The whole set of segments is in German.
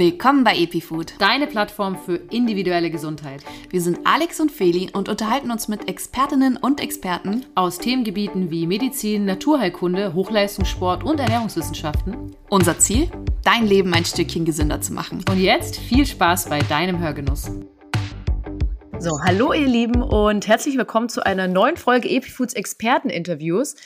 Willkommen bei EpiFood, deine Plattform für individuelle Gesundheit. Wir sind Alex und Feli und unterhalten uns mit Expertinnen und Experten aus Themengebieten wie Medizin, Naturheilkunde, Hochleistungssport und Ernährungswissenschaften. Unser Ziel? Dein Leben ein Stückchen gesünder zu machen. Und jetzt viel Spaß bei deinem Hörgenuss. So, hallo ihr Lieben und herzlich willkommen zu einer neuen Folge EpiFoods Experteninterviews.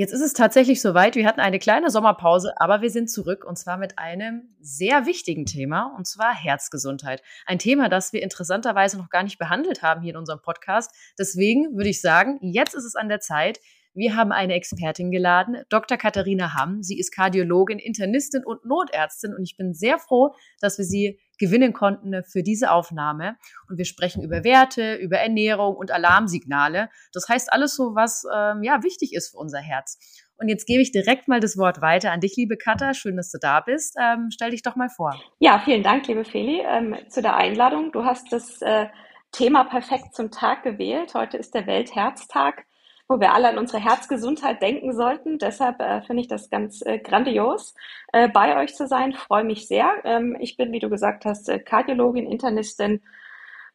Jetzt ist es tatsächlich soweit. Wir hatten eine kleine Sommerpause, aber wir sind zurück und zwar mit einem sehr wichtigen Thema und zwar Herzgesundheit. Ein Thema, das wir interessanterweise noch gar nicht behandelt haben hier in unserem Podcast. Deswegen würde ich sagen, jetzt ist es an der Zeit, wir haben eine Expertin geladen, Dr. Katharina Hamm. Sie ist Kardiologin, Internistin und Notärztin und ich bin sehr froh, dass wir sie gewinnen konnten für diese Aufnahme. Und wir sprechen über Werte, über Ernährung und Alarmsignale. Das heißt alles so, was ähm, ja wichtig ist für unser Herz. Und jetzt gebe ich direkt mal das Wort weiter an dich, liebe Katha. Schön, dass du da bist. Ähm, stell dich doch mal vor. Ja, vielen Dank, liebe Feli, ähm, zu der Einladung. Du hast das äh, Thema perfekt zum Tag gewählt. Heute ist der Weltherztag wo wir alle an unsere Herzgesundheit denken sollten. Deshalb äh, finde ich das ganz äh, grandios, äh, bei euch zu sein. Freue mich sehr. Ähm, ich bin, wie du gesagt hast, äh, Kardiologin, Internistin,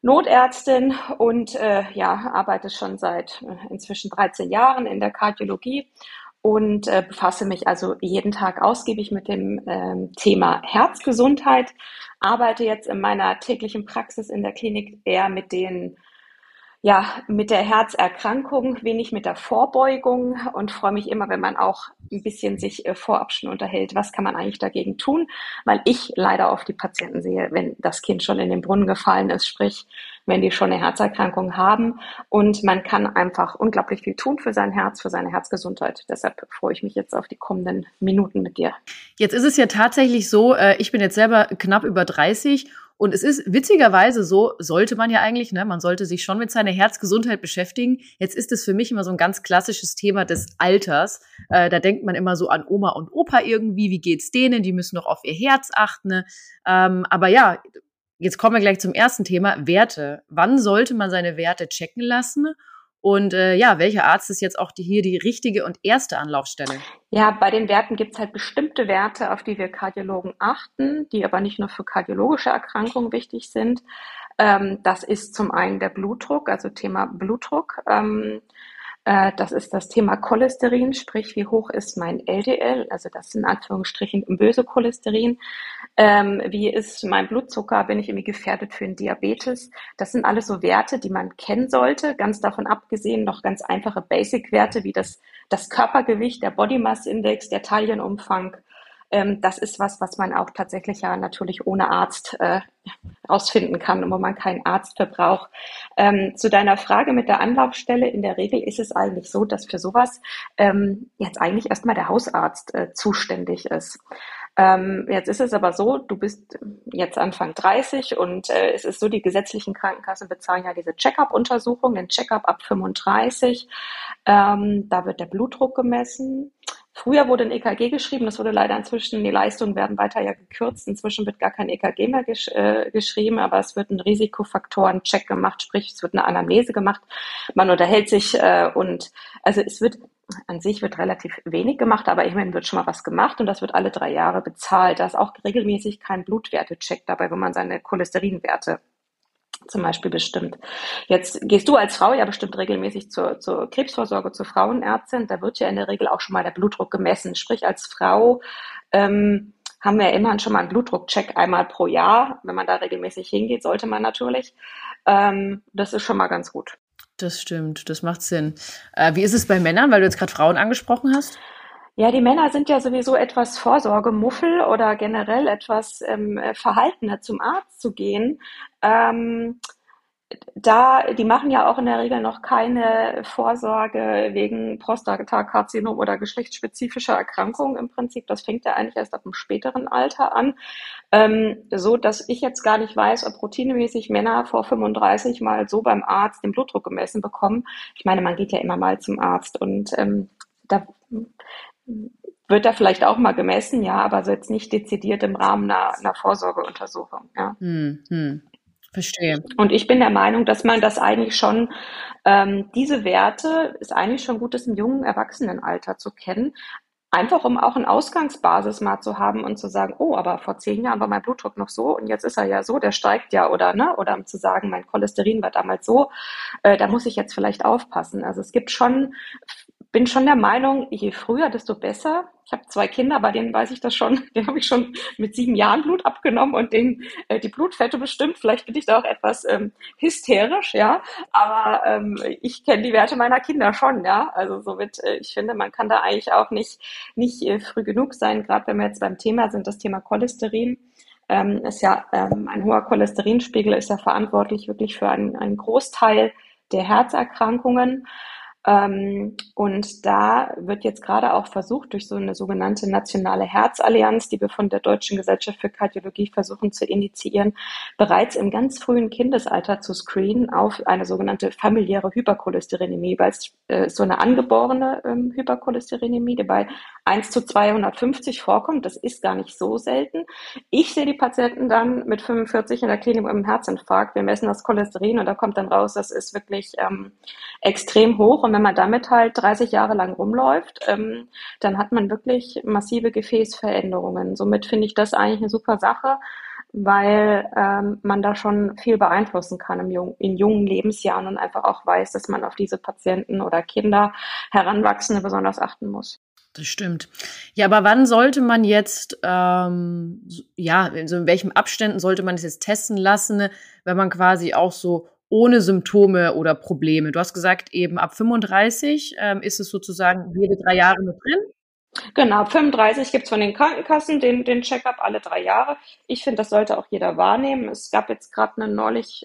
Notärztin und äh, ja, arbeite schon seit äh, inzwischen 13 Jahren in der Kardiologie und befasse mich also jeden Tag ausgiebig mit dem ähm, Thema Herzgesundheit. Arbeite jetzt in meiner täglichen Praxis in der Klinik eher mit den ja, mit der Herzerkrankung, wenig mit der Vorbeugung und freue mich immer, wenn man auch ein bisschen sich äh, vorab schon unterhält, was kann man eigentlich dagegen tun, weil ich leider oft die Patienten sehe, wenn das Kind schon in den Brunnen gefallen ist, sprich, wenn die schon eine Herzerkrankung haben und man kann einfach unglaublich viel tun für sein Herz, für seine Herzgesundheit. Deshalb freue ich mich jetzt auf die kommenden Minuten mit dir. Jetzt ist es ja tatsächlich so, äh, ich bin jetzt selber knapp über 30 und es ist witzigerweise so, sollte man ja eigentlich, ne, man sollte sich schon mit seiner Herzgesundheit beschäftigen. Jetzt ist es für mich immer so ein ganz klassisches Thema des Alters. Äh, da denkt man immer so an Oma und Opa irgendwie, wie geht's denen? Die müssen noch auf ihr Herz achten. Ne? Ähm, aber ja, jetzt kommen wir gleich zum ersten Thema, Werte. Wann sollte man seine Werte checken lassen? Und äh, ja, welcher Arzt ist jetzt auch die, hier die richtige und erste Anlaufstelle? Ja, bei den Werten gibt es halt bestimmte Werte, auf die wir Kardiologen achten, die aber nicht nur für kardiologische Erkrankungen wichtig sind. Ähm, das ist zum einen der Blutdruck, also Thema Blutdruck. Ähm, äh, das ist das Thema Cholesterin, sprich, wie hoch ist mein LDL, also das in Anführungsstrichen böse Cholesterin. Ähm, wie ist mein Blutzucker? Bin ich irgendwie gefährdet für einen Diabetes? Das sind alles so Werte, die man kennen sollte. Ganz davon abgesehen noch ganz einfache Basic-Werte wie das, das Körpergewicht, der Body Mass Index, der Taillenumfang, ähm, das ist was, was man auch tatsächlich ja natürlich ohne Arzt äh, rausfinden kann und wo man keinen Arzt für braucht. Ähm, zu deiner Frage mit der Anlaufstelle, in der Regel ist es eigentlich so, dass für sowas ähm, jetzt eigentlich erstmal der Hausarzt äh, zuständig ist. Ähm, jetzt ist es aber so, du bist jetzt Anfang 30 und äh, es ist so, die gesetzlichen Krankenkassen bezahlen ja diese Check-up-Untersuchung, den Check-up ab 35. Ähm, da wird der Blutdruck gemessen. Früher wurde ein EKG geschrieben, das wurde leider inzwischen, die Leistungen werden weiter ja gekürzt. Inzwischen wird gar kein EKG mehr gesch äh, geschrieben, aber es wird ein Risikofaktoren-Check gemacht, sprich es wird eine Anamnese gemacht. Man unterhält sich äh, und also es wird an sich wird relativ wenig gemacht, aber immerhin wird schon mal was gemacht und das wird alle drei Jahre bezahlt. Da ist auch regelmäßig kein Blutwertecheck dabei, wo man seine Cholesterinwerte zum Beispiel bestimmt. Jetzt gehst du als Frau ja bestimmt regelmäßig zur, zur Krebsvorsorge, zur Frauenärztin. Da wird ja in der Regel auch schon mal der Blutdruck gemessen. Sprich, als Frau ähm, haben wir ja immerhin schon mal einen Blutdruckcheck einmal pro Jahr. Wenn man da regelmäßig hingeht, sollte man natürlich. Ähm, das ist schon mal ganz gut. Das stimmt, das macht Sinn. Äh, wie ist es bei Männern, weil du jetzt gerade Frauen angesprochen hast? Ja, die Männer sind ja sowieso etwas Vorsorgemuffel oder generell etwas ähm, verhaltener zum Arzt zu gehen. Ähm, da, die machen ja auch in der Regel noch keine Vorsorge wegen Prostatakarzinom oder geschlechtsspezifischer Erkrankungen im Prinzip. Das fängt ja eigentlich erst ab einem späteren Alter an. Ähm, so dass ich jetzt gar nicht weiß, ob routinemäßig Männer vor 35 mal so beim Arzt den Blutdruck gemessen bekommen. Ich meine, man geht ja immer mal zum Arzt und ähm, da wird da vielleicht auch mal gemessen, ja, aber so jetzt nicht dezidiert im Rahmen einer, einer Vorsorgeuntersuchung. Ja. Hm, hm. Verstehe. Und ich bin der Meinung, dass man das eigentlich schon, ähm, diese Werte ist eigentlich schon gut, das im jungen Erwachsenenalter zu kennen. einfach um auch eine Ausgangsbasis mal zu haben und zu sagen, oh, aber vor zehn Jahren war mein Blutdruck noch so und jetzt ist er ja so, der steigt ja oder ne, oder um zu sagen, mein Cholesterin war damals so, äh, da muss ich jetzt vielleicht aufpassen. Also es gibt schon bin schon der Meinung, je früher, desto besser. Ich habe zwei Kinder, bei denen weiß ich das schon. Den habe ich schon mit sieben Jahren Blut abgenommen und denen äh, die Blutfette bestimmt. Vielleicht bin ich da auch etwas ähm, hysterisch, ja. Aber ähm, ich kenne die Werte meiner Kinder schon, ja. Also somit, äh, ich finde, man kann da eigentlich auch nicht nicht äh, früh genug sein. Gerade wenn wir jetzt beim Thema sind, das Thema Cholesterin. Ähm, ist ja ähm, ein hoher Cholesterinspiegel ist ja verantwortlich wirklich für einen, einen Großteil der Herzerkrankungen. Ähm, und da wird jetzt gerade auch versucht, durch so eine sogenannte nationale Herzallianz, die wir von der Deutschen Gesellschaft für Kardiologie versuchen zu initiieren, bereits im ganz frühen Kindesalter zu screenen auf eine sogenannte familiäre Hypercholesterinämie, weil es äh, so eine angeborene ähm, Hypercholesterinämie, die bei 1 zu 250 vorkommt. Das ist gar nicht so selten. Ich sehe die Patienten dann mit 45 in der Klinik mit einem Herzinfarkt. Wir messen das Cholesterin und da kommt dann raus, das ist wirklich ähm, extrem hoch. Und wenn man damit halt 30 Jahre lang rumläuft, ähm, dann hat man wirklich massive Gefäßveränderungen. Somit finde ich das eigentlich eine super Sache, weil ähm, man da schon viel beeinflussen kann im jung, in jungen Lebensjahren und einfach auch weiß, dass man auf diese Patienten oder Kinder, Heranwachsende besonders achten muss. Das stimmt. Ja, aber wann sollte man jetzt, ähm, ja, also in welchen Abständen sollte man es jetzt testen lassen, wenn man quasi auch so ohne Symptome oder Probleme. Du hast gesagt, eben ab 35 ähm, ist es sozusagen jede drei Jahre mit drin. Genau, ab 35 gibt es von den Krankenkassen den, den Check-up alle drei Jahre. Ich finde, das sollte auch jeder wahrnehmen. Es gab jetzt gerade eine neulich,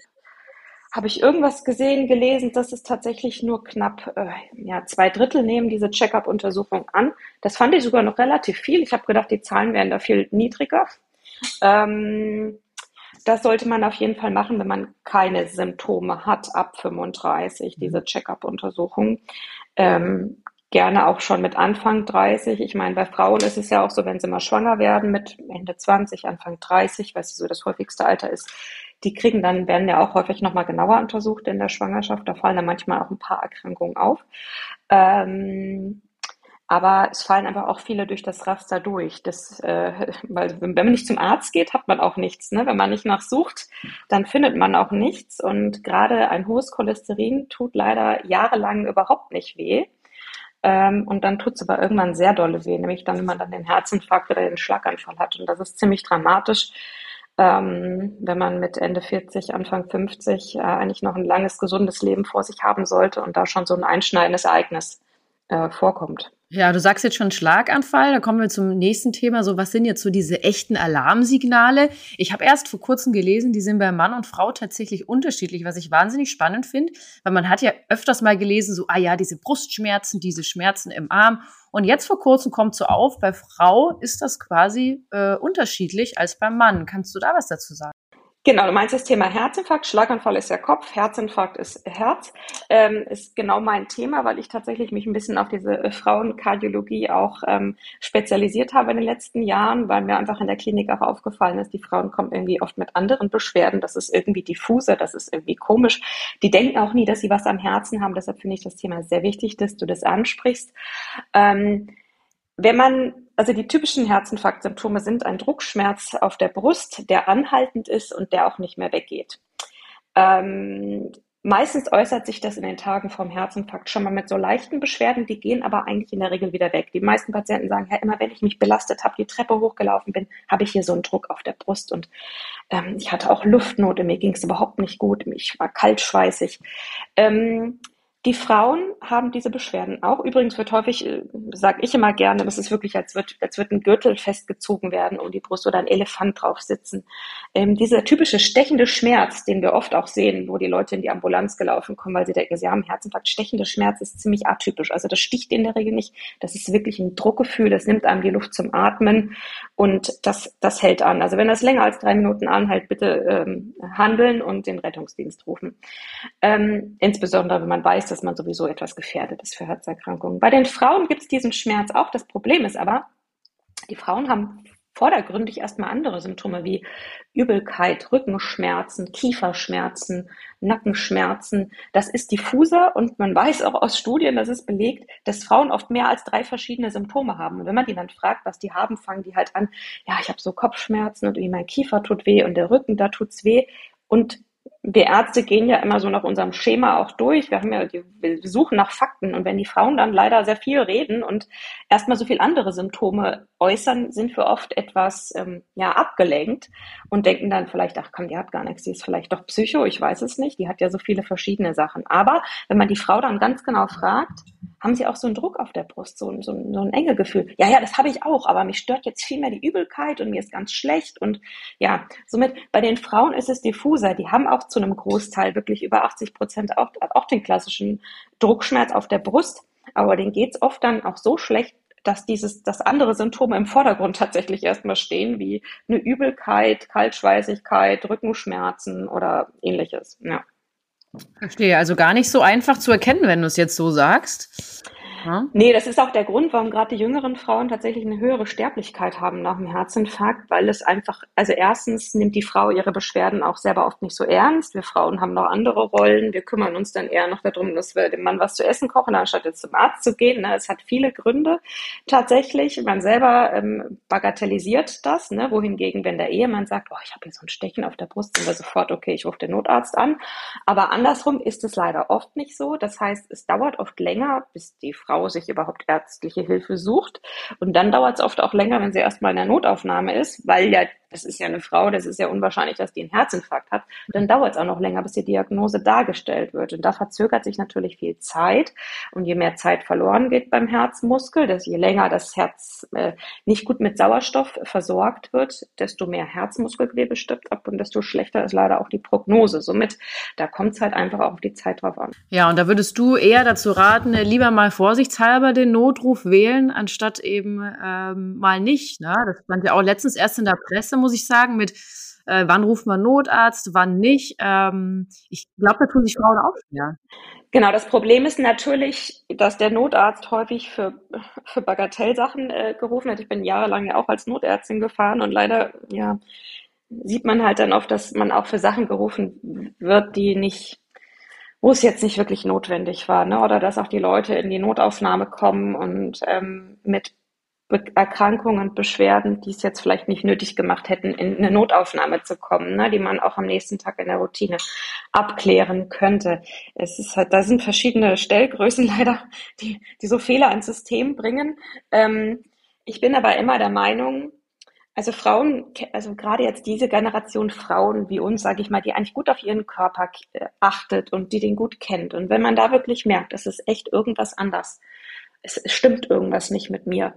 habe ich irgendwas gesehen, gelesen, dass es tatsächlich nur knapp äh, ja, zwei Drittel nehmen diese Check-up-Untersuchung an. Das fand ich sogar noch relativ viel. Ich habe gedacht, die Zahlen wären da viel niedriger. Ähm, das sollte man auf jeden Fall machen, wenn man keine Symptome hat ab 35, diese mhm. Check-up-Untersuchung. Ähm, gerne auch schon mit Anfang 30. Ich meine, bei Frauen ist es ja auch so, wenn sie mal schwanger werden mit Ende 20, Anfang 30, was so das häufigste Alter ist, die kriegen dann, werden ja auch häufig nochmal genauer untersucht in der Schwangerschaft. Da fallen dann manchmal auch ein paar Erkrankungen auf. Ähm, aber es fallen einfach auch viele durch das Raster durch. Das, äh, weil wenn man nicht zum Arzt geht, hat man auch nichts. Ne? Wenn man nicht nachsucht, dann findet man auch nichts. Und gerade ein hohes Cholesterin tut leider jahrelang überhaupt nicht weh. Ähm, und dann tut es aber irgendwann sehr dolle weh, nämlich dann, wenn man dann den Herzinfarkt oder den Schlaganfall hat. Und das ist ziemlich dramatisch, ähm, wenn man mit Ende 40, Anfang 50 äh, eigentlich noch ein langes, gesundes Leben vor sich haben sollte und da schon so ein einschneidendes Ereignis äh, vorkommt. Ja, du sagst jetzt schon Schlaganfall, da kommen wir zum nächsten Thema. So, was sind jetzt so diese echten Alarmsignale? Ich habe erst vor kurzem gelesen, die sind bei Mann und Frau tatsächlich unterschiedlich, was ich wahnsinnig spannend finde, weil man hat ja öfters mal gelesen, so, ah ja, diese Brustschmerzen, diese Schmerzen im Arm. Und jetzt vor kurzem kommt so auf, bei Frau ist das quasi äh, unterschiedlich als beim Mann. Kannst du da was dazu sagen? Genau, du meinst das Thema Herzinfarkt. Schlaganfall ist ja Kopf, Herzinfarkt ist Herz. Ähm, ist genau mein Thema, weil ich tatsächlich mich ein bisschen auf diese äh, Frauenkardiologie auch ähm, spezialisiert habe in den letzten Jahren, weil mir einfach in der Klinik auch aufgefallen ist, die Frauen kommen irgendwie oft mit anderen Beschwerden. Das ist irgendwie diffuser, das ist irgendwie komisch. Die denken auch nie, dass sie was am Herzen haben. Deshalb finde ich das Thema sehr wichtig, dass du das ansprichst. Ähm, wenn man, also die typischen Herzinfarktsymptome sind ein Druckschmerz auf der Brust, der anhaltend ist und der auch nicht mehr weggeht. Ähm, meistens äußert sich das in den Tagen vom Herzinfarkt schon mal mit so leichten Beschwerden, die gehen aber eigentlich in der Regel wieder weg. Die meisten Patienten sagen, ja, immer wenn ich mich belastet habe, die Treppe hochgelaufen bin, habe ich hier so einen Druck auf der Brust und ähm, ich hatte auch Luftnote, mir ging es überhaupt nicht gut, ich war kaltschweißig. Ähm, die Frauen haben diese Beschwerden auch. Übrigens wird häufig, äh, sage ich immer gerne, es ist wirklich, als wird, als wird ein Gürtel festgezogen werden um die Brust oder ein Elefant drauf sitzen. Ähm, dieser typische stechende Schmerz, den wir oft auch sehen, wo die Leute in die Ambulanz gelaufen kommen, weil sie denken, sie haben einen Herzinfarkt. Stechender Schmerz ist ziemlich atypisch. Also das sticht in der Regel nicht. Das ist wirklich ein Druckgefühl. Das nimmt einem die Luft zum Atmen und das, das hält an. Also wenn das länger als drei Minuten anhält, bitte ähm, handeln und den Rettungsdienst rufen. Ähm, insbesondere, wenn man weiß, dass man sowieso etwas gefährdet ist für Herzerkrankungen. Bei den Frauen gibt es diesen Schmerz auch. Das Problem ist aber, die Frauen haben vordergründig erstmal andere Symptome wie Übelkeit, Rückenschmerzen, Kieferschmerzen, Nackenschmerzen. Das ist diffuser und man weiß auch aus Studien, das ist belegt, dass Frauen oft mehr als drei verschiedene Symptome haben. Und wenn man die dann fragt, was die haben, fangen die halt an, ja, ich habe so Kopfschmerzen und wie mein Kiefer tut weh und der Rücken, da tut's weh. Und wir Ärzte gehen ja immer so nach unserem Schema auch durch. Wir haben ja, wir suchen nach Fakten. Und wenn die Frauen dann leider sehr viel reden und erstmal so viel andere Symptome äußern, sind wir oft etwas, ähm, ja, abgelenkt und denken dann vielleicht, ach komm, die hat gar nichts, die ist vielleicht doch Psycho, ich weiß es nicht. Die hat ja so viele verschiedene Sachen. Aber wenn man die Frau dann ganz genau fragt, haben sie auch so einen Druck auf der Brust, so, so, so ein enge Gefühl. Ja, ja, das habe ich auch, aber mich stört jetzt viel mehr die Übelkeit und mir ist ganz schlecht. Und ja, somit bei den Frauen ist es diffuser. Die haben auch zu einem Großteil wirklich über 80 Prozent auch, auch den klassischen Druckschmerz auf der Brust. Aber denen geht's oft dann auch so schlecht, dass dieses, dass andere Symptome im Vordergrund tatsächlich erstmal stehen, wie eine Übelkeit, Kaltschweißigkeit, Rückenschmerzen oder ähnliches. Ja. Verstehe, also gar nicht so einfach zu erkennen, wenn du es jetzt so sagst. Ja. Nee, das ist auch der Grund, warum gerade die jüngeren Frauen tatsächlich eine höhere Sterblichkeit haben nach dem Herzinfarkt, weil es einfach, also erstens nimmt die Frau ihre Beschwerden auch selber oft nicht so ernst. Wir Frauen haben noch andere Rollen. Wir kümmern uns dann eher noch darum, dass wir dem Mann was zu essen kochen, anstatt jetzt zum Arzt zu gehen. Ne? Es hat viele Gründe tatsächlich. Man selber ähm, bagatellisiert das, ne? wohingegen, wenn der Ehemann sagt, oh, ich habe hier so ein Stechen auf der Brust, sind wir sofort, okay, ich rufe den Notarzt an. Aber andersrum ist es leider oft nicht so. Das heißt, es dauert oft länger, bis die Frau Frau sich überhaupt ärztliche Hilfe sucht. Und dann dauert es oft auch länger, wenn sie erstmal in der Notaufnahme ist, weil ja das ist ja eine Frau, das ist ja unwahrscheinlich, dass die einen Herzinfarkt hat, dann dauert es auch noch länger, bis die Diagnose dargestellt wird. Und da verzögert sich natürlich viel Zeit. Und je mehr Zeit verloren geht beim Herzmuskel, dass je länger das Herz äh, nicht gut mit Sauerstoff versorgt wird, desto mehr Herzmuskelgewebe stirbt ab und desto schlechter ist leider auch die Prognose. Somit, da kommt es halt einfach auch auf die Zeit drauf an. Ja, und da würdest du eher dazu raten, lieber mal vorsichtshalber den Notruf wählen, anstatt eben ähm, mal nicht. Ne? Das stand ja auch letztens erst in der Presse, muss ich sagen, mit äh, wann ruft man Notarzt, wann nicht. Ähm, ich glaube, da tun sich Frauen auch schwer. Genau, das Problem ist natürlich, dass der Notarzt häufig für, für Bagatellsachen äh, gerufen hat. Ich bin jahrelang ja auch als Notärztin gefahren und leider, ja, sieht man halt dann oft, dass man auch für Sachen gerufen wird, die nicht, wo es jetzt nicht wirklich notwendig war, ne? Oder dass auch die Leute in die Notaufnahme kommen und ähm, mit Erkrankungen und Beschwerden, die es jetzt vielleicht nicht nötig gemacht hätten, in eine Notaufnahme zu kommen, ne, die man auch am nächsten Tag in der Routine abklären könnte. Es ist halt, da sind verschiedene Stellgrößen leider, die, die so Fehler ins System bringen. Ähm, ich bin aber immer der Meinung, also Frauen, also gerade jetzt diese Generation Frauen wie uns, sage ich mal, die eigentlich gut auf ihren Körper äh, achtet und die den gut kennt. Und wenn man da wirklich merkt, es ist echt irgendwas anders, es stimmt irgendwas nicht mit mir,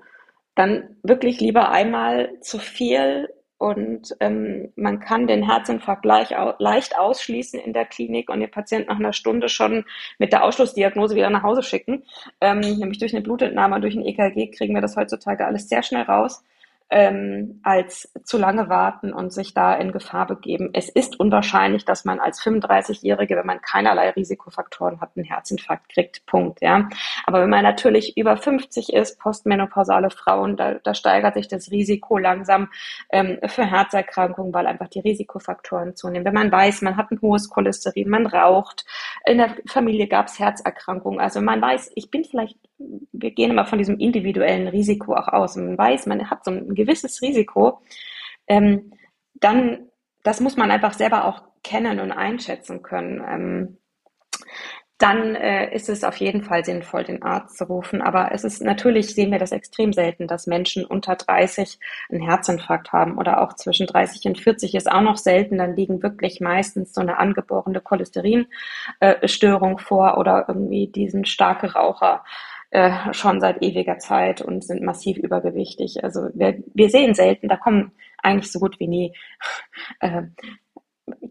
dann wirklich lieber einmal zu viel und ähm, man kann den Herzinfarkt gleich, au leicht ausschließen in der Klinik und den Patienten nach einer Stunde schon mit der Ausschlussdiagnose wieder nach Hause schicken. Ähm, nämlich durch eine Blutentnahme, durch ein EKG kriegen wir das heutzutage alles sehr schnell raus ähm, als zu lange warten und sich da in Gefahr begeben. Es ist unwahrscheinlich, dass man als 35-Jährige, wenn man keinerlei Risikofaktoren hat, einen Herzinfarkt kriegt. Punkt. Ja. Aber wenn man natürlich über 50 ist, postmenopausale Frauen, da, da steigert sich das Risiko langsam ähm, für Herzerkrankungen, weil einfach die Risikofaktoren zunehmen. Wenn man weiß, man hat ein hohes Cholesterin, man raucht, in der Familie gab es Herzerkrankungen. Also man weiß, ich bin vielleicht, wir gehen immer von diesem individuellen Risiko auch aus. Man weiß, man hat so ein gewisses Risiko, ähm, dann, das muss man einfach selber auch kennen und einschätzen können. Ähm, dann äh, ist es auf jeden Fall sinnvoll, den Arzt zu rufen. Aber es ist natürlich, sehen wir das extrem selten, dass Menschen unter 30 einen Herzinfarkt haben oder auch zwischen 30 und 40 ist auch noch selten. Dann liegen wirklich meistens so eine angeborene Cholesterinstörung äh, vor oder irgendwie diesen starke Raucher äh, schon seit ewiger Zeit und sind massiv übergewichtig. Also wir, wir sehen selten, da kommen eigentlich so gut wie nie äh,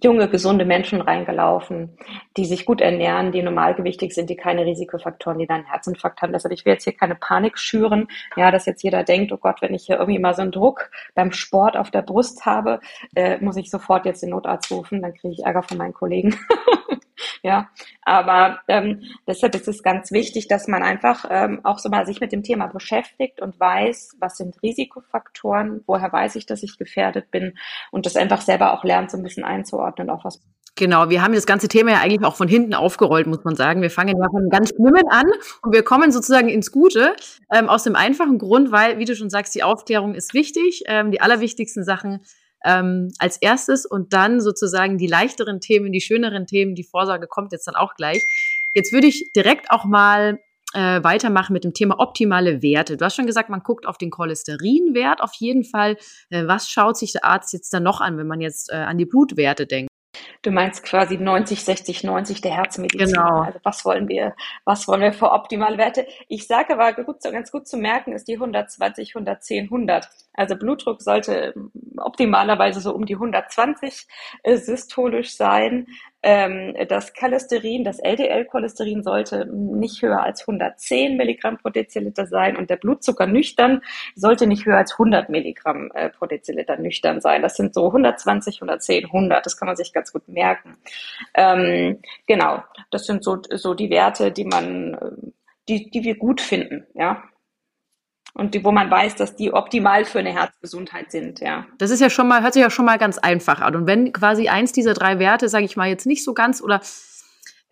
junge, gesunde Menschen reingelaufen, die sich gut ernähren, die normalgewichtig sind, die keine Risikofaktoren, die dann einen Herzinfarkt haben. Deshalb, ich will jetzt hier keine Panik schüren, ja, dass jetzt jeder denkt, oh Gott, wenn ich hier irgendwie mal so einen Druck beim Sport auf der Brust habe, äh, muss ich sofort jetzt den Notarzt rufen, dann kriege ich Ärger von meinen Kollegen. Ja, aber ähm, deshalb ist es ganz wichtig, dass man einfach ähm, auch so mal sich mit dem Thema beschäftigt und weiß, was sind Risikofaktoren, woher weiß ich, dass ich gefährdet bin und das einfach selber auch lernt, so ein bisschen einzuordnen, auch was Genau, wir haben das ganze Thema ja eigentlich auch von hinten aufgerollt, muss man sagen. Wir fangen ja von ganz Schlimmen an und wir kommen sozusagen ins Gute. Ähm, aus dem einfachen Grund, weil, wie du schon sagst, die Aufklärung ist wichtig. Ähm, die allerwichtigsten Sachen ähm, als erstes und dann sozusagen die leichteren Themen, die schöneren Themen, die Vorsorge kommt jetzt dann auch gleich. Jetzt würde ich direkt auch mal äh, weitermachen mit dem Thema optimale Werte. Du hast schon gesagt, man guckt auf den Cholesterinwert auf jeden Fall. Äh, was schaut sich der Arzt jetzt dann noch an, wenn man jetzt äh, an die Blutwerte denkt? Du meinst quasi 90, 60, 90 der Herzmedizin. Genau. Also was wollen wir, was wollen wir für optimale Werte? Ich sage aber gut, ganz gut zu merken ist die 120, 110, 100. Also Blutdruck sollte optimalerweise so um die 120 äh, systolisch sein. Ähm, das Cholesterin, das LDL-Cholesterin sollte nicht höher als 110 Milligramm pro Deziliter sein und der Blutzucker nüchtern sollte nicht höher als 100 Milligramm äh, pro Deziliter nüchtern sein. Das sind so 120, 110, 100. Das kann man sich ganz gut merken. Ähm, genau, das sind so, so die Werte, die man, äh, die, die wir gut finden, ja und die, wo man weiß, dass die optimal für eine Herzgesundheit sind, ja. Das ist ja schon mal, hört sich ja schon mal ganz einfach an. Und wenn quasi eins dieser drei Werte, sage ich mal, jetzt nicht so ganz oder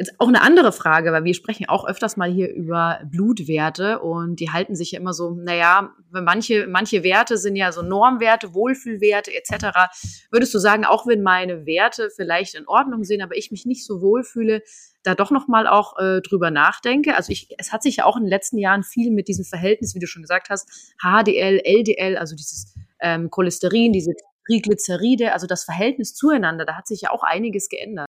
Jetzt auch eine andere Frage, weil wir sprechen auch öfters mal hier über Blutwerte und die halten sich ja immer so, naja, manche, manche Werte sind ja so Normwerte, Wohlfühlwerte etc. Würdest du sagen, auch wenn meine Werte vielleicht in Ordnung sind, aber ich mich nicht so wohlfühle, da doch nochmal auch äh, drüber nachdenke? Also ich, es hat sich ja auch in den letzten Jahren viel mit diesem Verhältnis, wie du schon gesagt hast, HDL, LDL, also dieses ähm, Cholesterin, diese Triglyceride, also das Verhältnis zueinander, da hat sich ja auch einiges geändert.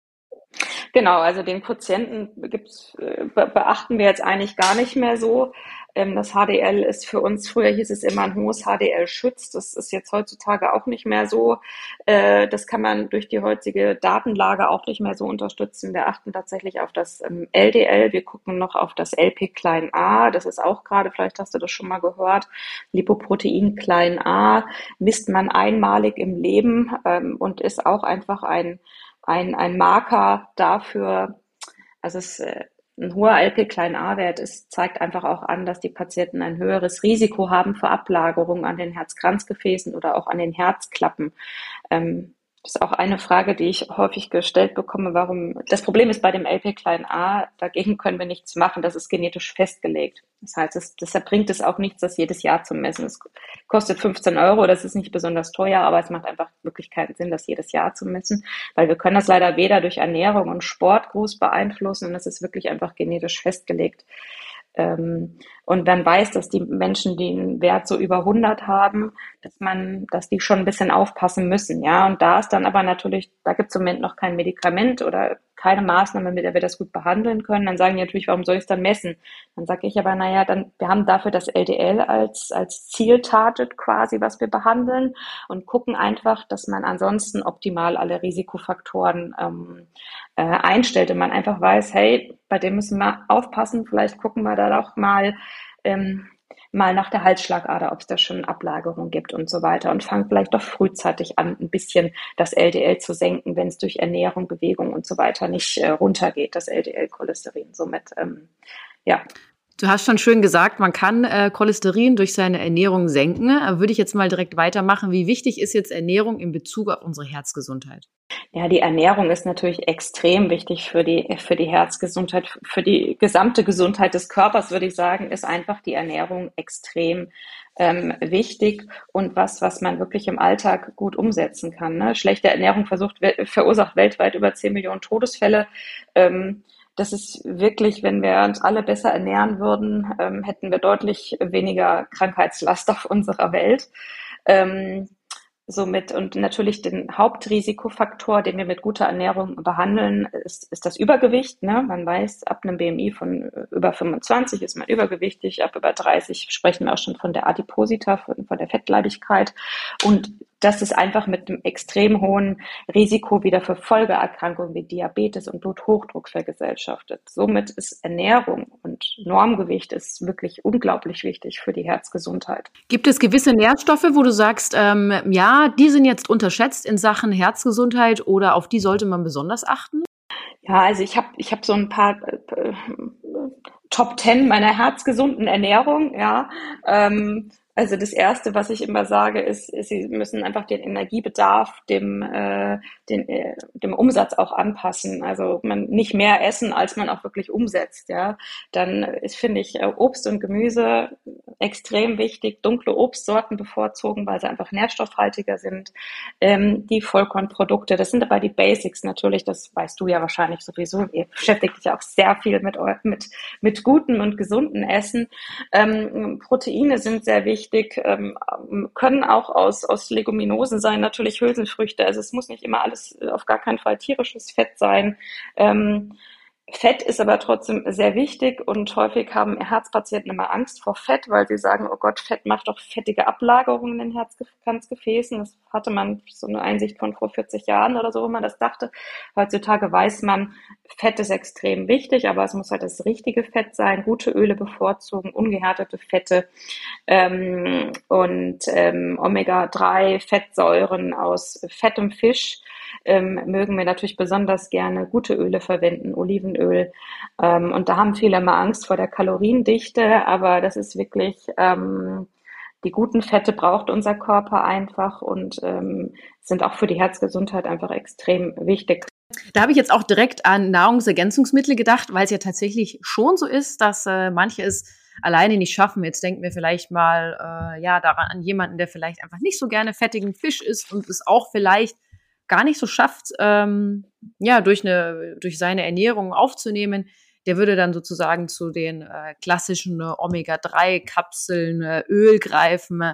Genau, also den Quotienten gibt's, äh, beachten wir jetzt eigentlich gar nicht mehr so. Ähm, das HDL ist für uns, früher hieß es immer ein hohes HDL schützt. Das ist jetzt heutzutage auch nicht mehr so. Äh, das kann man durch die heutige Datenlage auch nicht mehr so unterstützen. Wir achten tatsächlich auf das LDL. Ähm, wir gucken noch auf das LP klein a. Das ist auch gerade, vielleicht hast du das schon mal gehört, Lipoprotein klein a misst man einmalig im Leben ähm, und ist auch einfach ein ein, ein Marker dafür, also es, äh, ein hoher LP-Klein-A-Wert ist, zeigt einfach auch an, dass die Patienten ein höheres Risiko haben für Ablagerungen an den Herzkranzgefäßen oder auch an den Herzklappen. Ähm, das ist auch eine Frage, die ich häufig gestellt bekomme, warum, das Problem ist bei dem LP klein a, dagegen können wir nichts machen, das ist genetisch festgelegt. Das heißt, es, deshalb bringt es auch nichts, das jedes Jahr zu messen. Es kostet 15 Euro, das ist nicht besonders teuer, aber es macht einfach wirklich keinen Sinn, das jedes Jahr zu messen, weil wir können das leider weder durch Ernährung und Sport groß beeinflussen und es ist wirklich einfach genetisch festgelegt. Ähm, und dann weiß, dass die Menschen, einen Wert so über 100 haben, dass man, dass die schon ein bisschen aufpassen müssen, ja. Und da ist dann aber natürlich, da gibt es im Moment noch kein Medikament oder keine Maßnahme, mit der wir das gut behandeln können, dann sagen die natürlich, warum soll ich es dann messen? Dann sage ich aber, naja, dann, wir haben dafür das LDL als, als Zieltarget quasi, was wir behandeln und gucken einfach, dass man ansonsten optimal alle Risikofaktoren ähm, äh, einstellt und man einfach weiß, hey, bei dem müssen wir aufpassen, vielleicht gucken wir da doch mal, ähm, mal nach der Halsschlagader, ob es da schon Ablagerung gibt und so weiter und fangen vielleicht doch frühzeitig an, ein bisschen das LDL zu senken, wenn es durch Ernährung, Bewegung und so weiter nicht äh, runtergeht, das LDL-Cholesterin. Somit, ähm, ja. Du hast schon schön gesagt, man kann äh, Cholesterin durch seine Ernährung senken. Aber würde ich jetzt mal direkt weitermachen. Wie wichtig ist jetzt Ernährung in Bezug auf unsere Herzgesundheit? Ja, die Ernährung ist natürlich extrem wichtig für die, für die Herzgesundheit, für die gesamte Gesundheit des Körpers, würde ich sagen, ist einfach die Ernährung extrem ähm, wichtig und was, was man wirklich im Alltag gut umsetzen kann. Ne? Schlechte Ernährung versucht, verursacht weltweit über 10 Millionen Todesfälle. Ähm, das ist wirklich, wenn wir uns alle besser ernähren würden, ähm, hätten wir deutlich weniger Krankheitslast auf unserer Welt. Ähm, somit und natürlich den Hauptrisikofaktor, den wir mit guter Ernährung behandeln, ist, ist das Übergewicht. Ne? Man weiß, ab einem BMI von über 25 ist man übergewichtig, ab über 30 sprechen wir auch schon von der Adiposita, von, von der Fettleibigkeit. Und das ist einfach mit einem extrem hohen Risiko wieder für Folgeerkrankungen wie Diabetes und Bluthochdruck vergesellschaftet. Somit ist Ernährung und Normgewicht ist wirklich unglaublich wichtig für die Herzgesundheit. Gibt es gewisse Nährstoffe, wo du sagst, ähm, ja, die sind jetzt unterschätzt in Sachen Herzgesundheit oder auf die sollte man besonders achten? Ja, also ich habe ich hab so ein paar äh, Top Ten meiner herzgesunden Ernährung, ja. Ähm, also das Erste, was ich immer sage, ist, Sie müssen einfach den Energiebedarf dem, äh, den, äh, dem Umsatz auch anpassen. Also man nicht mehr essen, als man auch wirklich umsetzt. Ja, dann ist finde ich äh, Obst und Gemüse extrem wichtig. Dunkle Obstsorten bevorzugen, weil sie einfach nährstoffhaltiger sind. Ähm, die Vollkornprodukte, das sind aber die Basics natürlich. Das weißt du ja wahrscheinlich sowieso. Ihr beschäftigt dich auch sehr viel mit mit mit gutem und gesunden Essen. Ähm, Proteine sind sehr wichtig wichtig, ähm, können auch aus, aus Leguminosen sein, natürlich Hülsenfrüchte. Also es muss nicht immer alles äh, auf gar keinen Fall tierisches Fett sein. Ähm, Fett ist aber trotzdem sehr wichtig und häufig haben Herzpatienten immer Angst vor Fett, weil sie sagen, oh Gott, Fett macht doch fettige Ablagerungen in den Herzkranzgefäßen. Das hatte man so eine Einsicht von vor 40 Jahren oder so, wo man das dachte. Heutzutage weiß man, Fett ist extrem wichtig, aber es muss halt das richtige Fett sein, gute Öle bevorzugen, ungehärtete Fette ähm, und ähm, Omega-3-Fettsäuren aus fettem Fisch ähm, mögen wir natürlich besonders gerne gute Öle verwenden, Olivenöl. Ähm, und da haben viele immer Angst vor der Kaloriendichte, aber das ist wirklich, ähm, die guten Fette braucht unser Körper einfach und ähm, sind auch für die Herzgesundheit einfach extrem wichtig. Da habe ich jetzt auch direkt an Nahrungsergänzungsmittel gedacht, weil es ja tatsächlich schon so ist, dass äh, manche es alleine nicht schaffen. Jetzt denken wir vielleicht mal äh, ja daran an jemanden, der vielleicht einfach nicht so gerne fettigen Fisch isst und es auch vielleicht gar nicht so schafft, ähm, ja, durch, eine, durch seine Ernährung aufzunehmen, der würde dann sozusagen zu den äh, klassischen äh, Omega-3-Kapseln, äh, Öl greifen. Äh,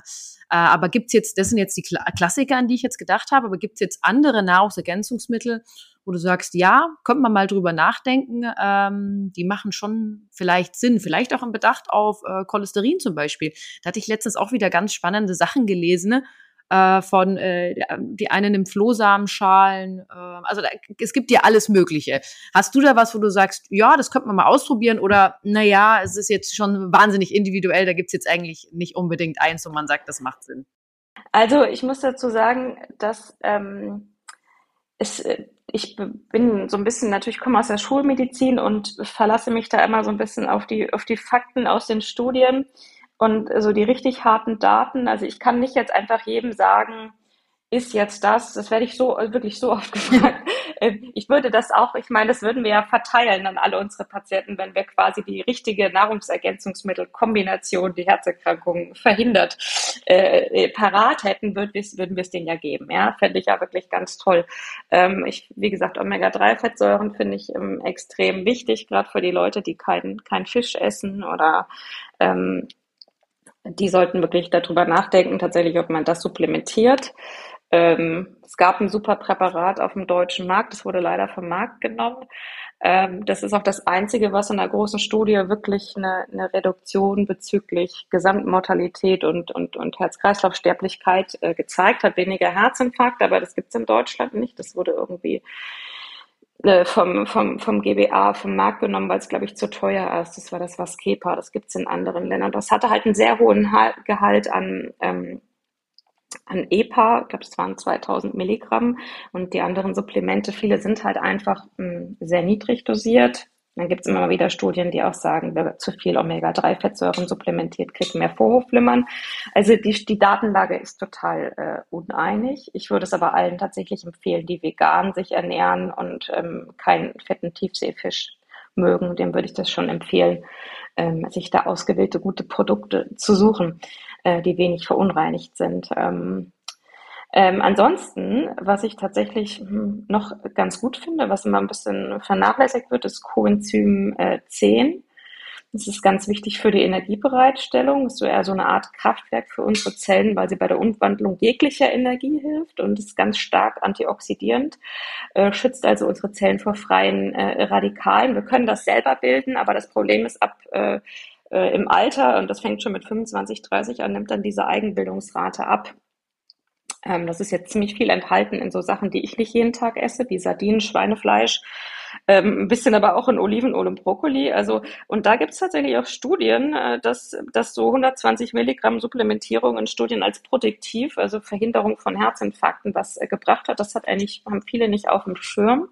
aber gibt's jetzt, das sind jetzt die Kla Klassiker, an die ich jetzt gedacht habe, aber gibt's jetzt andere Nahrungsergänzungsmittel, wo du sagst, ja, könnte man mal drüber nachdenken, ähm, die machen schon vielleicht Sinn, vielleicht auch im Bedacht auf äh, Cholesterin zum Beispiel. Da hatte ich letztens auch wieder ganz spannende Sachen gelesen? Äh, von äh, die einen nimmt Flohsamenschalen, äh, also da, es gibt ja alles Mögliche. Hast du da was, wo du sagst, ja, das könnte man mal ausprobieren oder naja, es ist jetzt schon wahnsinnig individuell, da gibt's jetzt eigentlich nicht unbedingt eins, wo man sagt, das macht Sinn? Also ich muss dazu sagen, dass ähm, es, äh, ich bin so ein bisschen, natürlich komme aus der Schulmedizin und verlasse mich da immer so ein bisschen auf die, auf die Fakten aus den Studien. Und so die richtig harten Daten, also ich kann nicht jetzt einfach jedem sagen, ist jetzt das, das werde ich so wirklich so oft gefragt. Ähm, ich würde das auch, ich meine, das würden wir ja verteilen an alle unsere Patienten, wenn wir quasi die richtige Nahrungsergänzungsmittelkombination, die Herzerkrankungen verhindert, äh, äh parat hätten, würden wir es würden wir es denen ja geben. Ja, fände ich ja wirklich ganz toll. Ähm, ich, wie gesagt, Omega-3-Fettsäuren finde ich ähm, extrem wichtig, gerade für die Leute, die keinen kein Fisch essen oder ähm, die sollten wirklich darüber nachdenken, tatsächlich, ob man das supplementiert. Ähm, es gab ein super Präparat auf dem deutschen Markt, das wurde leider vom Markt genommen. Ähm, das ist auch das Einzige, was in einer großen Studie wirklich eine, eine Reduktion bezüglich Gesamtmortalität und, und, und Herz-Kreislauf-Sterblichkeit äh, gezeigt hat. Weniger Herzinfarkt, aber das gibt's in Deutschland nicht. Das wurde irgendwie äh, vom, vom, vom GBA vom Markt genommen, weil es, glaube ich, zu teuer ist. Das war das Vaskepa, das gibt es in anderen Ländern. Das hatte halt einen sehr hohen Gehalt an, ähm, an EPA, ich glaube, es waren 2000 Milligramm und die anderen Supplemente, viele sind halt einfach mh, hm, sehr niedrig dosiert. Dann gibt es immer wieder Studien, die auch sagen, wer zu viel Omega-3-Fettsäuren supplementiert, kriegt mehr Vorhofflimmern. Also die, die Datenlage ist total äh, uneinig. Ich würde es aber allen tatsächlich empfehlen, die vegan sich ernähren und ähm, keinen fetten Tiefseefisch mögen, dem würde ich das schon empfehlen, ähm, sich da ausgewählte gute Produkte zu suchen, äh, die wenig verunreinigt sind. Ähm, ähm, ansonsten, was ich tatsächlich hm, noch ganz gut finde, was immer ein bisschen vernachlässigt wird, ist Coenzym äh, 10. Das ist ganz wichtig für die Energiebereitstellung. Das ist so eher so eine Art Kraftwerk für unsere Zellen, weil sie bei der Umwandlung jeglicher Energie hilft und ist ganz stark antioxidierend, äh, schützt also unsere Zellen vor freien äh, Radikalen. Wir können das selber bilden, aber das Problem ist ab äh, äh im Alter, und das fängt schon mit 25, 30 an, nimmt dann diese Eigenbildungsrate ab. Ähm, das ist jetzt ziemlich viel enthalten in so Sachen, die ich nicht jeden Tag esse, wie Sardinen, Schweinefleisch, ähm, ein bisschen aber auch in Olivenöl und Brokkoli. Also, und da gibt es tatsächlich auch Studien, äh, dass, dass so 120 Milligramm Supplementierung in Studien als protektiv, also Verhinderung von Herzinfarkten, was äh, gebracht hat. Das hat eigentlich, haben viele nicht auf dem Schirm.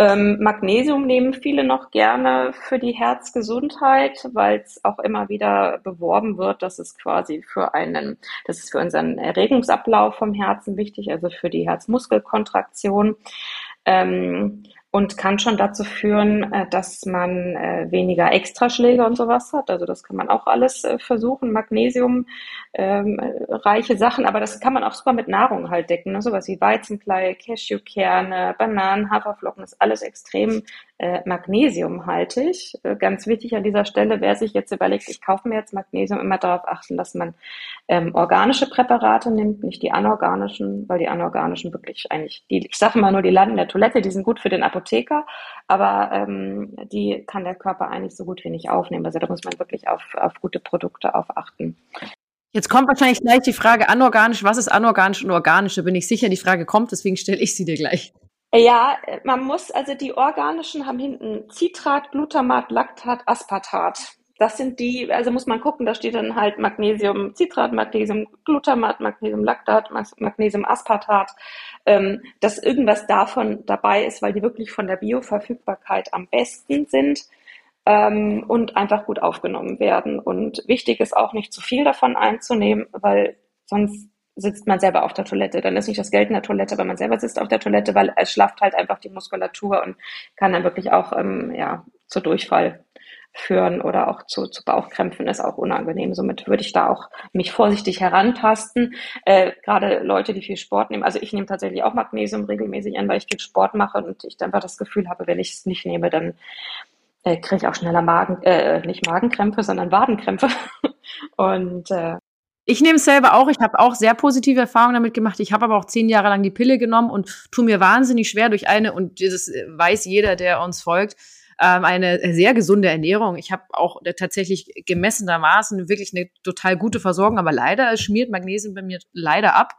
Ähm, Magnesium nehmen viele noch gerne für die Herzgesundheit, weil es auch immer wieder beworben wird, dass es quasi für einen, das ist für unseren Erregungsablauf vom Herzen wichtig, also für die Herzmuskelkontraktion. Ähm, und kann schon dazu führen, äh, dass man äh, weniger Extraschläge und sowas hat. Also das kann man auch alles äh, versuchen, Magnesium ähm, Sachen, aber das kann man auch super mit Nahrung halt decken. Ne? Sowas wie Weizenkleie, Cashewkerne, Bananen, Haferflocken, ist alles extrem äh, magnesiumhaltig. Ganz wichtig an dieser Stelle, wer sich jetzt überlegt, ich kaufe mir jetzt Magnesium, immer darauf achten, dass man ähm, organische Präparate nimmt, nicht die anorganischen, weil die anorganischen wirklich eigentlich, die, ich sage immer nur, die landen in der Toilette, die sind gut für den Apotheker, aber ähm, die kann der Körper eigentlich so gut wie nicht aufnehmen. Also da muss man wirklich auf, auf gute Produkte auf achten. Jetzt kommt wahrscheinlich gleich die Frage anorganisch. Was ist anorganisch und organisch? Da bin ich sicher, die Frage kommt, deswegen stelle ich sie dir gleich. Ja, man muss, also die organischen haben hinten Citrat, Glutamat, Lactat, Aspartat. Das sind die, also muss man gucken, da steht dann halt Magnesium, Citrat, Magnesium, Glutamat, Magnesium, Lactat, Magnesium, Aspartat, ähm, dass irgendwas davon dabei ist, weil die wirklich von der Bioverfügbarkeit am besten sind ähm, und einfach gut aufgenommen werden. Und wichtig ist auch nicht zu viel davon einzunehmen, weil sonst sitzt man selber auf der Toilette. Dann ist nicht das Geld in der Toilette, weil man selber sitzt auf der Toilette, weil es schlafft halt einfach die Muskulatur und kann dann wirklich auch ähm, ja, zu Durchfall führen oder auch zu, zu Bauchkrämpfen ist auch unangenehm. Somit würde ich da auch mich vorsichtig herantasten. Äh, Gerade Leute, die viel Sport nehmen. Also ich nehme tatsächlich auch Magnesium regelmäßig an, weil ich viel Sport mache und ich einfach das Gefühl habe, wenn ich es nicht nehme, dann äh, kriege ich auch schneller Magen, äh, nicht Magenkrämpfe, sondern Wadenkrämpfe. und äh, ich nehme es selber auch. Ich habe auch sehr positive Erfahrungen damit gemacht. Ich habe aber auch zehn Jahre lang die Pille genommen und tue mir wahnsinnig schwer durch eine, und das weiß jeder, der uns folgt, ähm, eine sehr gesunde Ernährung. Ich habe auch tatsächlich gemessenermaßen wirklich eine total gute Versorgung, aber leider schmiert Magnesium bei mir leider ab.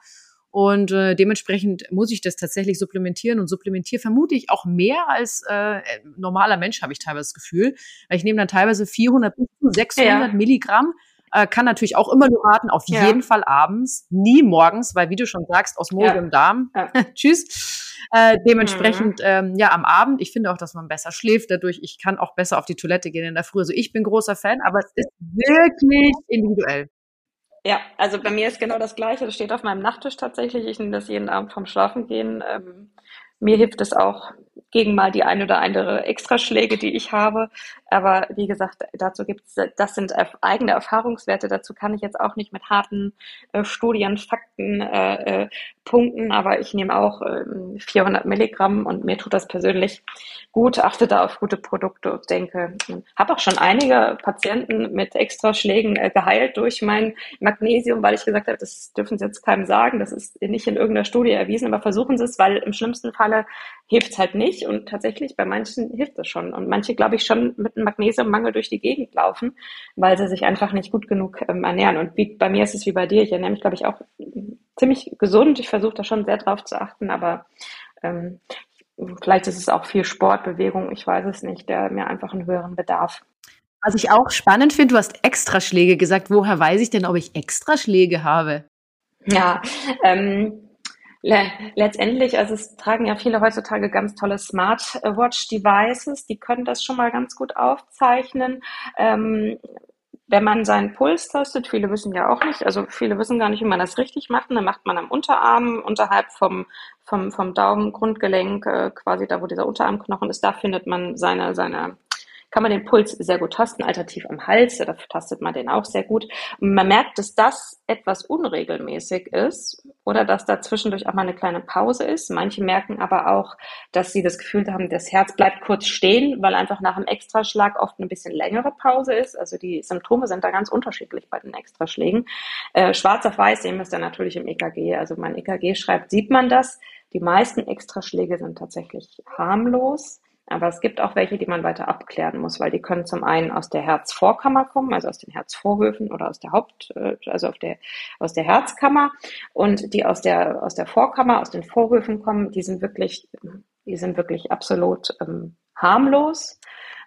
Und äh, dementsprechend muss ich das tatsächlich supplementieren und supplementiere vermute auch mehr als äh, normaler Mensch, habe ich teilweise das Gefühl. Weil ich nehme dann teilweise 400 bis 600 ja. Milligramm äh, kann natürlich auch immer nur raten, auf ja. jeden Fall abends, nie morgens, weil wie du schon sagst, Osmose ja. im Darm. Tschüss. Äh, dementsprechend, mhm. ähm, ja, am Abend, ich finde auch, dass man besser schläft dadurch. Ich kann auch besser auf die Toilette gehen in der Früh. Also ich bin großer Fan, aber es ist wirklich individuell. Ja, also bei mir ist genau das Gleiche. Das steht auf meinem Nachttisch tatsächlich. Ich nehme das jeden Abend vom Schlafengehen. Ähm, mir hilft es auch gegen mal die ein oder andere Extraschläge, die ich habe. Aber wie gesagt, dazu gibt es, das sind eigene Erfahrungswerte. Dazu kann ich jetzt auch nicht mit harten äh, Studien, Fakten äh, äh, punkten. Aber ich nehme auch äh, 400 Milligramm und mir tut das persönlich gut. Achte da auf gute Produkte und denke, habe auch schon einige Patienten mit Extraschlägen äh, geheilt durch mein Magnesium, weil ich gesagt habe, das dürfen Sie jetzt keinem sagen. Das ist nicht in irgendeiner Studie erwiesen, aber versuchen Sie es, weil im schlimmsten Falle hilft es halt nicht. Und tatsächlich bei manchen hilft es schon. Und manche, glaube ich, schon mit einem Magnesiummangel durch die Gegend laufen, weil sie sich einfach nicht gut genug ähm, ernähren. Und wie, bei mir ist es wie bei dir. Ich ernähre mich, glaube ich, auch ziemlich gesund. Ich versuche da schon sehr drauf zu achten, aber ähm, vielleicht ist es auch viel Sportbewegung. Ich weiß es nicht, der mir einfach einen höheren Bedarf. Was ich auch spannend finde, du hast Extraschläge gesagt. Woher weiß ich denn, ob ich Extraschläge habe? Ja, ähm, letztendlich, also es tragen ja viele heutzutage ganz tolle Smartwatch-Devices, die können das schon mal ganz gut aufzeichnen. Ähm, wenn man seinen Puls testet, viele wissen ja auch nicht, also viele wissen gar nicht, wie man das richtig macht. Dann macht man am Unterarm, unterhalb vom, vom, vom Daumengrundgelenk, äh, quasi da, wo dieser Unterarmknochen ist, da findet man seine, seine kann man den Puls sehr gut tasten, alternativ am Hals, da tastet man den auch sehr gut. Man merkt, dass das etwas unregelmäßig ist oder dass da zwischendurch auch mal eine kleine Pause ist. Manche merken aber auch, dass sie das Gefühl haben, das Herz bleibt kurz stehen, weil einfach nach einem Extraschlag oft eine bisschen längere Pause ist. Also die Symptome sind da ganz unterschiedlich bei den Extraschlägen. Äh, schwarz auf weiß sehen wir es dann natürlich im EKG. Also mein EKG schreibt, sieht man das. Die meisten Extraschläge sind tatsächlich harmlos. Aber es gibt auch welche, die man weiter abklären muss, weil die können zum einen aus der Herzvorkammer kommen, also aus den Herzvorhöfen oder aus der Haupt, äh, also der, aus der Herzkammer. Und die aus der, aus der Vorkammer, aus den Vorhöfen kommen, die sind wirklich, die sind wirklich absolut ähm, harmlos.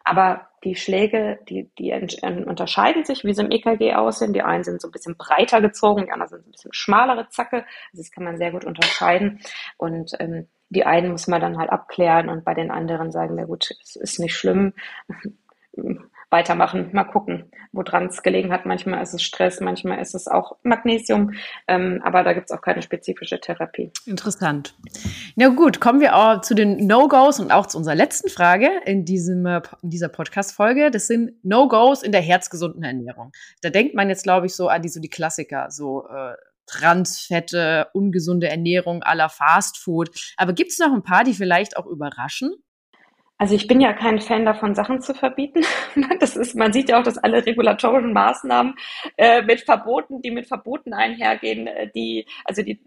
Aber die Schläge, die, die unterscheiden sich, wie sie im EKG aussehen. Die einen sind so ein bisschen breiter gezogen, die anderen sind ein bisschen schmalere Zacke. Also das kann man sehr gut unterscheiden. Und ähm, die einen muss man dann halt abklären und bei den anderen sagen wir, gut, es ist nicht schlimm, weitermachen, mal gucken, woran es gelegen hat. Manchmal ist es Stress, manchmal ist es auch Magnesium, ähm, aber da gibt es auch keine spezifische Therapie. Interessant. Na gut, kommen wir auch zu den No-Gos und auch zu unserer letzten Frage in, diesem, äh, in dieser Podcast-Folge. Das sind No-Gos in der herzgesunden Ernährung. Da denkt man jetzt, glaube ich, so an die, so die Klassiker, so äh, Transfette, ungesunde Ernährung aller Fastfood. Aber gibt es noch ein paar, die vielleicht auch überraschen? Also ich bin ja kein Fan davon, Sachen zu verbieten. Das ist, man sieht ja auch, dass alle regulatorischen Maßnahmen äh, mit Verboten, die mit Verboten einhergehen, äh, die, also die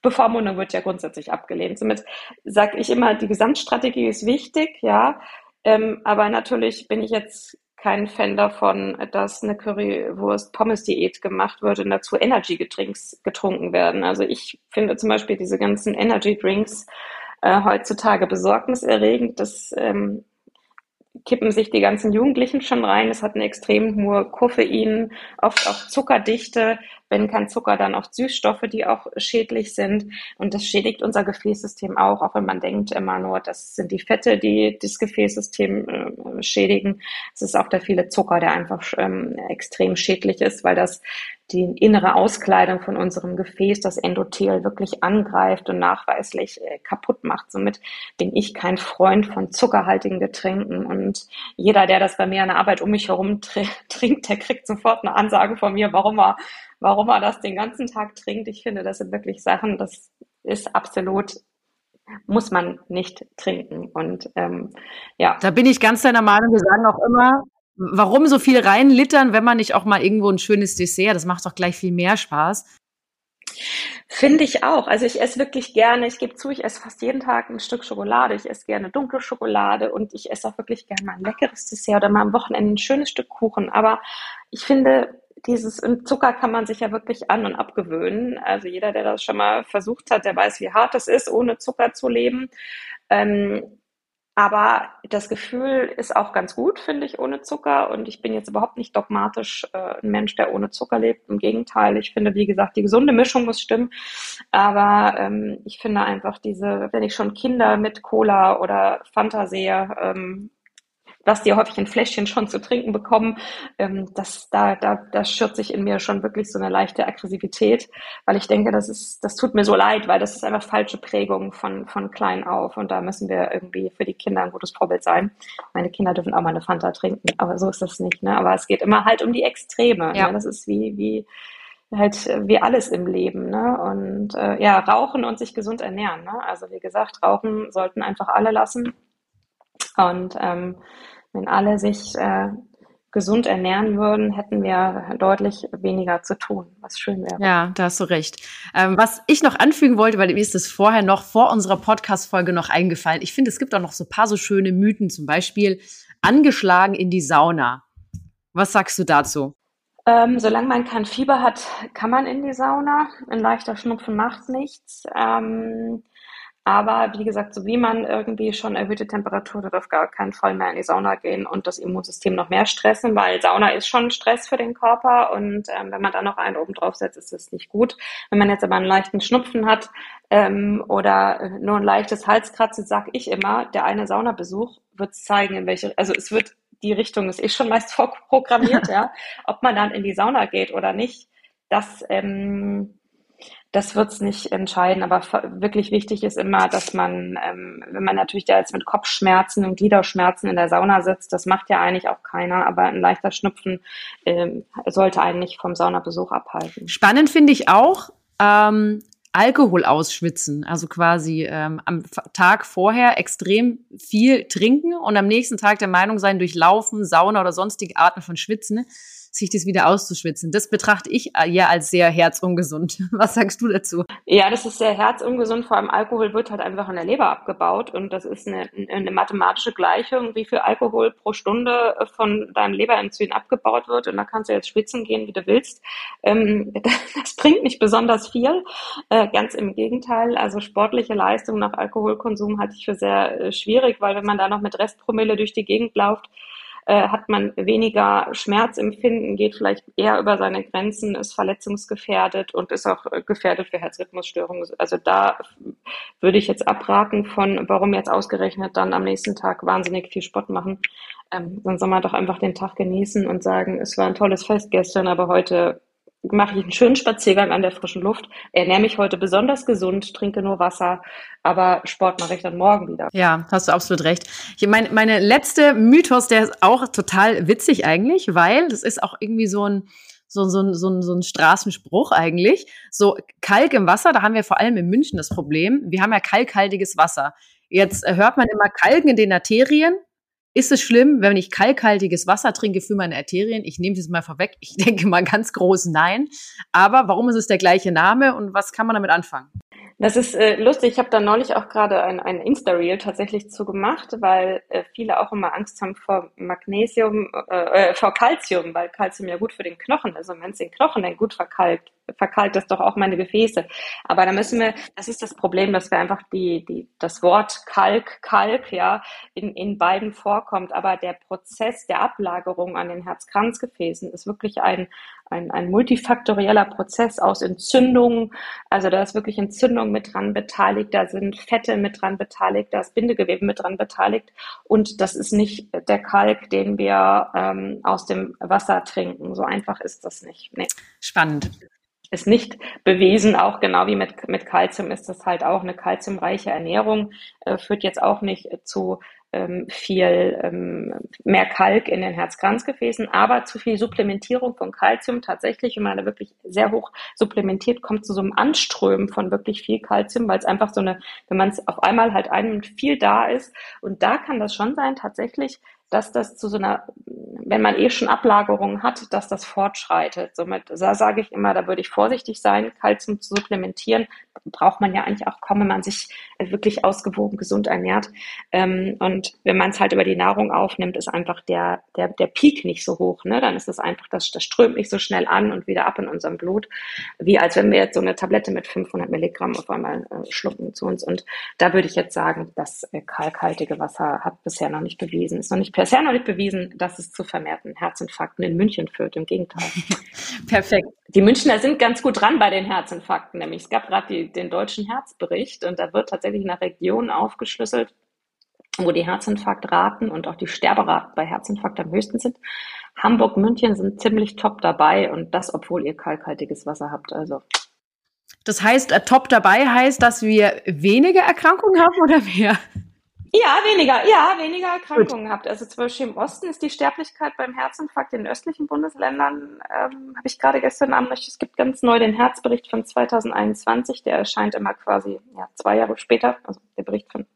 Bevormundung wird ja grundsätzlich abgelehnt. Somit sage ich immer, die Gesamtstrategie ist wichtig, ja. Ähm, aber natürlich bin ich jetzt kein Fan davon, dass eine Currywurst-Pommes-Diät gemacht wird und dazu Energy-Drinks getrunken werden. Also ich finde zum Beispiel diese ganzen Energy-Drinks äh, heutzutage besorgniserregend. Das ähm, kippen sich die ganzen Jugendlichen schon rein. Es hat eine extrem hohe Koffein, oft auch Zuckerdichte wenn kein Zucker, dann auch Süßstoffe, die auch schädlich sind. Und das schädigt unser Gefäßsystem auch, auch wenn man denkt immer nur, das sind die Fette, die das Gefäßsystem äh, schädigen. Es ist auch der viele Zucker, der einfach ähm, extrem schädlich ist, weil das die innere Auskleidung von unserem Gefäß, das Endothel wirklich angreift und nachweislich äh, kaputt macht. Somit bin ich kein Freund von zuckerhaltigen Getränken. Und jeder, der das bei mir an der Arbeit um mich herum trinkt, der kriegt sofort eine Ansage von mir, warum er warum er das den ganzen Tag trinkt. Ich finde, das sind wirklich Sachen, das ist absolut muss man nicht trinken. Und ähm, ja. Da bin ich ganz deiner Meinung. Wir sagen auch immer, warum so viel reinlittern, wenn man nicht auch mal irgendwo ein schönes Dessert, das macht doch gleich viel mehr Spaß. Finde ich auch. Also ich esse wirklich gerne, ich gebe zu, ich esse fast jeden Tag ein Stück Schokolade. Ich esse gerne dunkle Schokolade und ich esse auch wirklich gerne mal ein leckeres Dessert oder mal am Wochenende ein schönes Stück Kuchen. Aber ich finde, dieses Zucker kann man sich ja wirklich an- und abgewöhnen. Also jeder, der das schon mal versucht hat, der weiß, wie hart es ist, ohne Zucker zu leben. Ähm, aber das Gefühl ist auch ganz gut, finde ich, ohne Zucker. Und ich bin jetzt überhaupt nicht dogmatisch äh, ein Mensch, der ohne Zucker lebt. Im Gegenteil, ich finde, wie gesagt, die gesunde Mischung muss stimmen. Aber ähm, ich finde einfach diese, wenn ich schon Kinder mit Cola oder Fanta sehe, ähm, was die häufig in Fläschchen schon zu trinken bekommen, ähm, das, da, da, da schürt sich in mir schon wirklich so eine leichte Aggressivität, weil ich denke, das ist, das tut mir so leid, weil das ist einfach falsche Prägung von, von klein auf und da müssen wir irgendwie für die Kinder ein gutes Vorbild sein. Meine Kinder dürfen auch mal eine Fanta trinken, aber so ist das nicht, ne? Aber es geht immer halt um die Extreme. Ja. Ne? Das ist wie, wie, halt wie alles im Leben, ne? Und äh, ja, rauchen und sich gesund ernähren, ne? Also wie gesagt, rauchen sollten einfach alle lassen. Und ähm, wenn alle sich äh, gesund ernähren würden, hätten wir deutlich weniger zu tun, was schön wäre. Ja, da hast du recht. Ähm, was ich noch anfügen wollte, weil mir ist es vorher noch vor unserer Podcast-Folge noch eingefallen. Ich finde, es gibt auch noch so ein paar so schöne Mythen, zum Beispiel angeschlagen in die Sauna. Was sagst du dazu? Ähm, solange man kein Fieber hat, kann man in die Sauna. Ein leichter Schnupfen macht nichts. Ähm, aber wie gesagt, so wie man irgendwie schon erhöhte Temperatur hat, auf gar keinen Fall mehr in die Sauna gehen und das Immunsystem noch mehr stressen, weil Sauna ist schon Stress für den Körper und ähm, wenn man dann noch einen oben drauf setzt, ist das nicht gut. Wenn man jetzt aber einen leichten Schnupfen hat ähm, oder nur ein leichtes Halskratzen, sag ich immer, der eine Saunabesuch wird zeigen, in welche, also es wird die Richtung ist eh schon meist vorprogrammiert, ja, ob man dann in die Sauna geht oder nicht. Das ähm, das wird es nicht entscheiden, aber wirklich wichtig ist immer, dass man, ähm, wenn man natürlich da jetzt mit Kopfschmerzen und Gliederschmerzen in der Sauna sitzt, das macht ja eigentlich auch keiner, aber ein leichter Schnupfen ähm, sollte einen nicht vom Saunabesuch abhalten. Spannend finde ich auch, ähm, Alkohol ausschwitzen, also quasi ähm, am Tag vorher extrem viel trinken und am nächsten Tag der Meinung sein, durch Laufen, Sauna oder sonstige Arten von Schwitzen sich das wieder auszuschwitzen. Das betrachte ich äh, ja als sehr herzungesund. Was sagst du dazu? Ja, das ist sehr herzungesund. Vor allem Alkohol wird halt einfach in der Leber abgebaut und das ist eine, eine mathematische Gleichung, wie viel Alkohol pro Stunde von deinem Leberenzym abgebaut wird. Und da kannst du jetzt schwitzen gehen, wie du willst. Ähm, das bringt nicht besonders viel. Äh, ganz im Gegenteil. Also sportliche Leistung nach Alkoholkonsum halte ich für sehr äh, schwierig, weil wenn man da noch mit Restpromille durch die Gegend läuft, äh, hat man weniger Schmerzempfinden, geht vielleicht eher über seine Grenzen, ist verletzungsgefährdet und ist auch äh, gefährdet für Herzrhythmusstörungen. Also da würde ich jetzt abraten von, warum jetzt ausgerechnet dann am nächsten Tag wahnsinnig viel Sport machen. Ähm, dann soll man doch einfach den Tag genießen und sagen, es war ein tolles Fest gestern, aber heute mache ich einen schönen Spaziergang an der frischen Luft, ernähre mich heute besonders gesund, trinke nur Wasser, aber Sport mache ich dann morgen wieder. Ja, hast du absolut recht. Ich meine, meine letzte Mythos, der ist auch total witzig eigentlich, weil das ist auch irgendwie so ein so, so, so, so ein Straßenspruch eigentlich. So Kalk im Wasser, da haben wir vor allem in München das Problem. Wir haben ja kalkhaltiges Wasser. Jetzt hört man immer Kalken in den Arterien. Ist es schlimm, wenn ich kalkhaltiges Wasser trinke für meine Arterien? Ich nehme das mal vorweg. Ich denke mal ganz groß nein. Aber warum ist es der gleiche Name und was kann man damit anfangen? Das ist äh, lustig. Ich habe da neulich auch gerade ein, ein Insta-Reel tatsächlich zu gemacht, weil äh, viele auch immer Angst haben vor Magnesium, äh, äh vor Calcium, weil Calcium ja gut für den Knochen ist. Und wenn es den Knochen dann gut verkalkt, verkalkt das doch auch meine Gefäße. Aber da müssen wir, das ist das Problem, dass wir einfach die, die, das Wort Kalk, Kalk, ja, in, in beiden vorkommt. Aber der Prozess der Ablagerung an den Herzkranzgefäßen ist wirklich ein, ein, ein multifaktorieller Prozess aus Entzündungen. Also da ist wirklich Entzündung mit dran beteiligt, da sind Fette mit dran beteiligt, da ist Bindegewebe mit dran beteiligt. Und das ist nicht der Kalk, den wir ähm, aus dem Wasser trinken. So einfach ist das nicht. Nee. Spannend ist nicht bewiesen, auch genau wie mit, mit Kalzium ist das halt auch eine kalziumreiche Ernährung, äh, führt jetzt auch nicht zu ähm, viel ähm, mehr Kalk in den Herzkranzgefäßen, aber zu viel Supplementierung von Kalzium tatsächlich, wenn man da wirklich sehr hoch supplementiert, kommt zu so einem Anströmen von wirklich viel Kalzium, weil es einfach so eine, wenn man es auf einmal halt einem viel da ist. Und da kann das schon sein, tatsächlich dass das zu so einer, wenn man eh schon Ablagerungen hat, dass das fortschreitet. Somit, da sage ich immer, da würde ich vorsichtig sein, Kalzium zu supplementieren. Braucht man ja eigentlich auch kaum, wenn man sich wirklich ausgewogen gesund ernährt. Ähm, und wenn man es halt über die Nahrung aufnimmt, ist einfach der, der, der Peak nicht so hoch. Ne? Dann ist es einfach, das, das strömt nicht so schnell an und wieder ab in unserem Blut, wie als wenn wir jetzt so eine Tablette mit 500 Milligramm auf einmal äh, schlucken zu uns. Und da würde ich jetzt sagen, das äh, kalkhaltige Wasser hat bisher noch nicht bewiesen, ist noch nicht bisher noch nicht bewiesen, dass es zu vermehrten Herzinfarkten in München führt. Im Gegenteil. Perfekt. Die Münchner sind ganz gut dran bei den Herzinfarkten. Nämlich es gab gerade den deutschen Herzbericht und da wird tatsächlich nach Regionen aufgeschlüsselt, wo die Herzinfarktraten und auch die Sterberaten bei Herzinfarkt am höchsten sind. Hamburg, München sind ziemlich top dabei und das, obwohl ihr kalkhaltiges Wasser habt. Also das heißt, äh, top dabei heißt, dass wir weniger Erkrankungen haben oder mehr? Ja, weniger, ja, weniger Erkrankungen Gut. habt. Also zum Beispiel im Osten ist die Sterblichkeit beim Herzinfarkt in östlichen Bundesländern, ähm, habe ich gerade gestern Abend, es gibt ganz neu den Herzbericht von 2021, der erscheint immer quasi ja, zwei Jahre später, also der Bericht von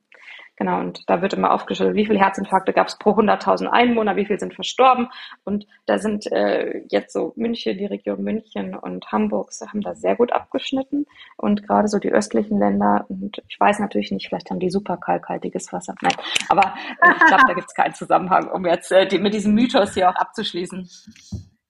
Genau, und da wird immer aufgeschlüsselt, wie viele Herzinfarkte gab es pro 100.000 Einwohner, wie viele sind verstorben. Und da sind äh, jetzt so München, die Region München und Hamburg haben da sehr gut abgeschnitten. Und gerade so die östlichen Länder, und ich weiß natürlich nicht, vielleicht haben die super kalkhaltiges Wasser. Nein, aber äh, ich glaube, da gibt es keinen Zusammenhang, um jetzt äh, die, mit diesem Mythos hier auch abzuschließen.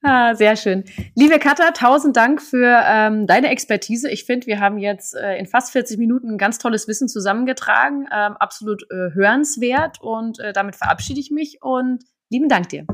Ah, sehr schön. Liebe Katha, tausend Dank für ähm, deine Expertise. Ich finde, wir haben jetzt äh, in fast 40 Minuten ganz tolles Wissen zusammengetragen. Ähm, absolut äh, hörenswert und äh, damit verabschiede ich mich und lieben Dank dir.